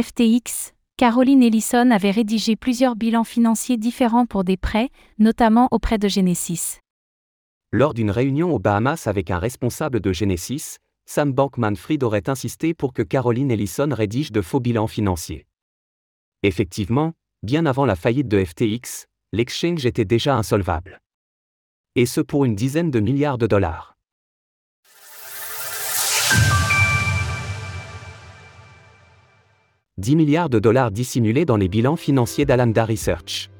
FTX, Caroline Ellison avait rédigé plusieurs bilans financiers différents pour des prêts, notamment auprès de Genesis. Lors d'une réunion aux Bahamas avec un responsable de Genesis, Sam Bankman-Fried aurait insisté pour que Caroline Ellison rédige de faux bilans financiers. Effectivement, bien avant la faillite de FTX, l'exchange était déjà insolvable. Et ce pour une dizaine de milliards de dollars. « 10 milliards de dollars dissimulés dans les bilans financiers d'Alamda Research.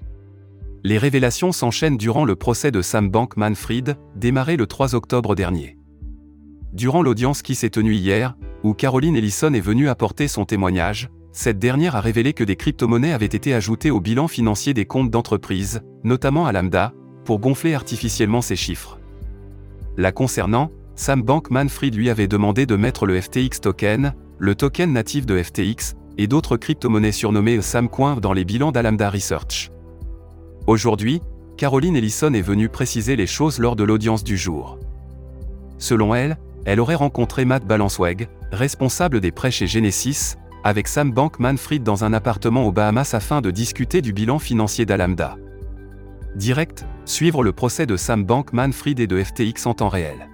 Les révélations s'enchaînent durant le procès de Sam Bankman-Fried, démarré le 3 octobre dernier. Durant l'audience qui s'est tenue hier, où Caroline Ellison est venue apporter son témoignage, cette dernière a révélé que des crypto-monnaies avaient été ajoutées au bilan financier des comptes d'entreprise, notamment à Lambda, pour gonfler artificiellement ces chiffres. La concernant, Sam Bankman-Fried lui avait demandé de mettre le FTX token, le token natif de FTX, et d'autres crypto-monnaies surnommées Samcoin dans les bilans d'Alamda Research. Aujourd'hui, Caroline Ellison est venue préciser les choses lors de l'audience du jour. Selon elle, elle aurait rencontré Matt Balanceweg, responsable des prêts chez Genesis, avec Sam Bankman-Fried dans un appartement aux Bahamas afin de discuter du bilan financier d'Alamda. Direct, suivre le procès de Sam Bankman-Fried et de FTX en temps réel.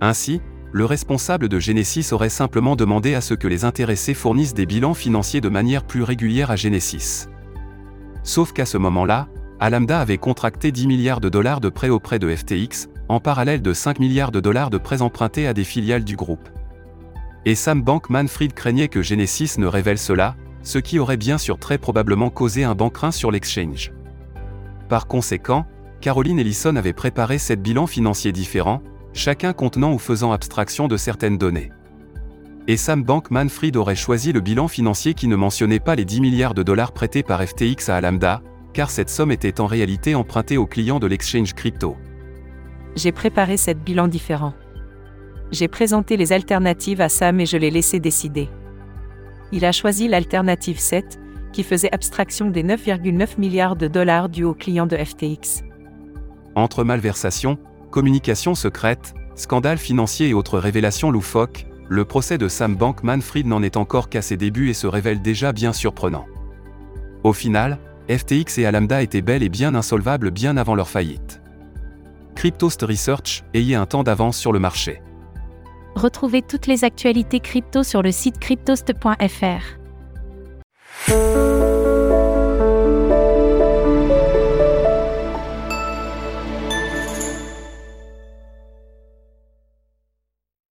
Ainsi, le responsable de Genesis aurait simplement demandé à ce que les intéressés fournissent des bilans financiers de manière plus régulière à Genesis. Sauf qu'à ce moment-là, Alamda avait contracté 10 milliards de dollars de prêts auprès de FTX, en parallèle de 5 milliards de dollars de prêts empruntés à des filiales du groupe. Et Sam Bankman-Fried craignait que Genesis ne révèle cela, ce qui aurait bien sûr très probablement causé un bankrin sur l'exchange. Par conséquent, Caroline Ellison avait préparé sept bilans financiers différents, chacun contenant ou faisant abstraction de certaines données. Et Sam Bankman-Fried aurait choisi le bilan financier qui ne mentionnait pas les 10 milliards de dollars prêtés par FTX à Alamda, car cette somme était en réalité empruntée aux clients de l'exchange crypto j'ai préparé cette bilan différent. J'ai présenté les alternatives à Sam et je l'ai laissé décider. Il a choisi l'alternative 7, qui faisait abstraction des 9,9 milliards de dollars dus aux clients de FTX. Entre malversation, communication secrète, scandales financiers et autres révélations loufoques, le procès de Sam Bankman-Fried n'en est encore qu'à ses débuts et se révèle déjà bien surprenant. Au final, FTX et Alamda étaient bel et bien insolvables bien avant leur faillite. Cryptost Research, ayez un temps d'avance sur le marché. Retrouvez toutes les actualités crypto sur le site cryptost.fr.